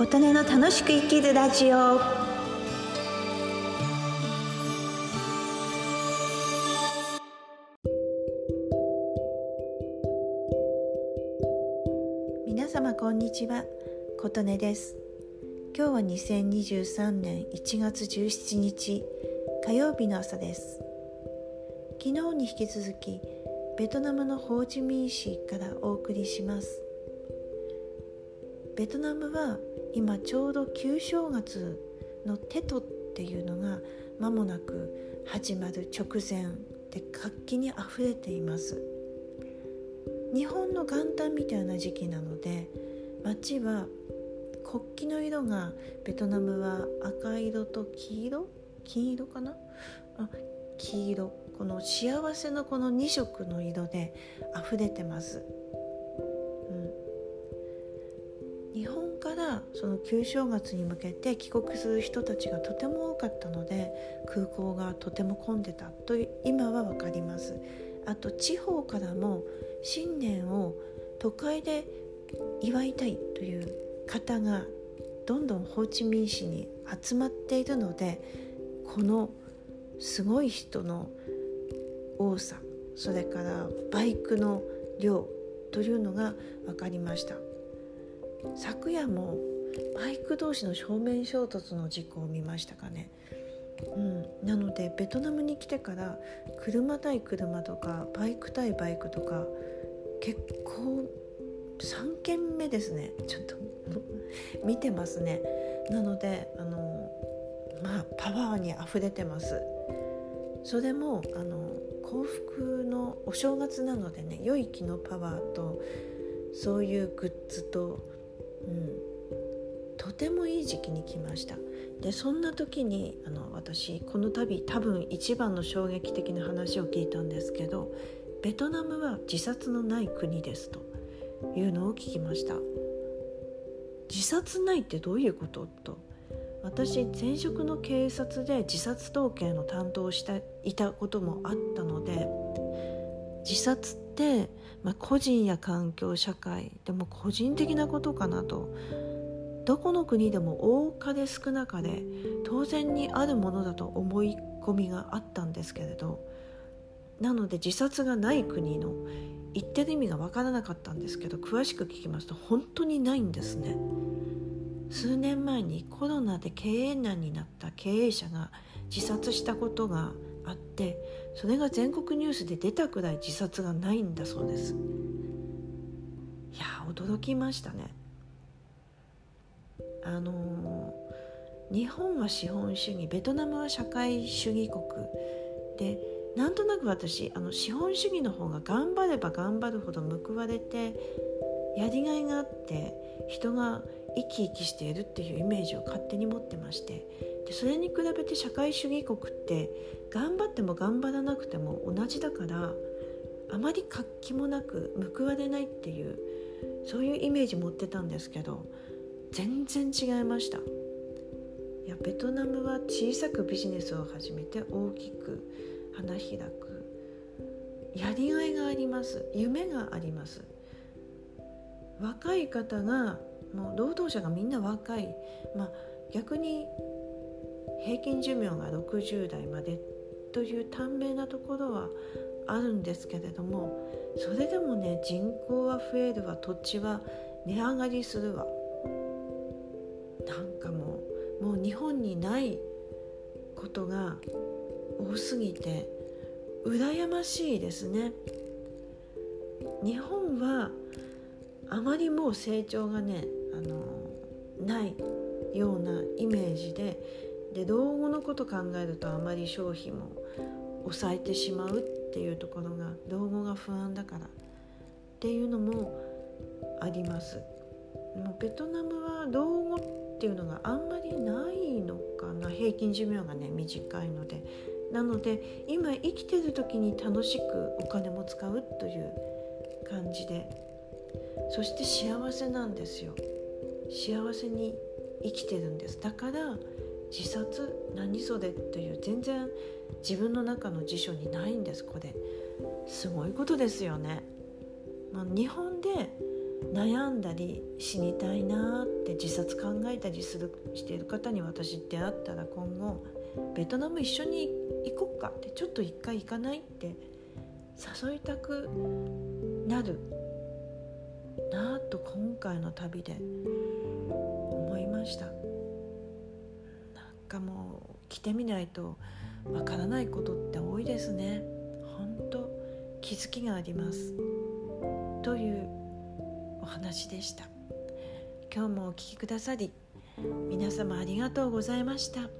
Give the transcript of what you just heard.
琴音の楽しく生きるラジオ。皆様こんにちは。琴音です。今日は2023年1月17日火曜日の朝です。昨日に引き続きベトナムのホーチミン市からお送りします。ベトナムは今ちょうど旧正月のテトっていうのが間もなく始まる直前で活気にあふれています。日本の元旦みたいな時期なので街は国旗の色がベトナムは赤色と黄色？金色かな？あ黄色。この幸せのこの2色の色で溢れてます。その旧正月に向けて帰国する人たちがとても多かったので空港がとても混んでたと今は分かりますあと地方からも新年を都会で祝いたいという方がどんどんホーチミン市に集まっているのでこのすごい人の多さそれからバイクの量というのが分かりました。昨夜もバイク同士の正面衝突の事故を見ましたかね。うん、なのでベトナムに来てから車対車とかバイク対バイクとか結構3件目ですね。ちょっと 見てますね。なのであのまあパワーにあふれてます。それもあの幸福のお正月なのでね良い気のパワーとそういうグッズとうん、とてもいい時期に来ました。でそんな時にあの私この度多分一番の衝撃的な話を聞いたんですけどベトナムは自殺のない国ですというのを聞きました。自殺ないってどういうことと。私前職の警察で自殺統計の担当をしていたこともあったので自殺って、まあ、個人や環境社会でも個人的なことかなとどこの国でも多かれ少なかれ当然にあるものだと思い込みがあったんですけれどなので自殺がない国の言ってる意味が分からなかったんですけど詳しく聞きますと本当にないんですね。数年前にコロナで経営難になった経営者が自殺したことがあってそれが全国ニュースで出たくらい自殺がないんだそうです。いや驚きましたね。あの、日本は資本主義ベトナムは社会主義国でなんとなく私あの資本主義の方が頑張れば頑張るほど報われてやりがいがあって人が生き生きしているっていうイメージを勝手に持ってましてでそれに比べて社会主義国って頑張っても頑張らなくても同じだからあまり活気もなく報われないっていうそういうイメージ持ってたんですけど全然違いました。いやベトナムは小さくビジネスを始めて大きく花開く。やりがいがあります。夢があります。若い方がもう労働者がみんな若い、まあ、逆に平均寿命が60代までという短命なところはあるんですけれどもそれでもね人口は増えるわ。土地は値上がりするわ。日本にないことが多すぎて羨ましいですね。日本はあまりもう成長がねあのないようなイメージでで老後のこと考えるとあまり消費も抑えてしまうっていうところが老後が不安だからっていうのもあります。もうベトナムは老後っていうのがあんまりないのかな。平均寿命がね短いので。なので今生きてる時に楽しくお金も使うという感じで。そして幸せなんですよ。幸せに生きてるんです。だから自殺何それという全然自分の中の辞書にないんですこれ。すごいことですよね、まあ、日本で悩んだり死にたいなって自殺考えたりするしている方に私出会ったら今後ベトナム一緒に行こっかってちょっと一回行かないって誘いたくなるなあと今回の旅で思いました。なんかもう来てみないとわからないことって多いですね。本当気づきがあります。という話でした。今日もお聴きくださり皆様ありがとうございました。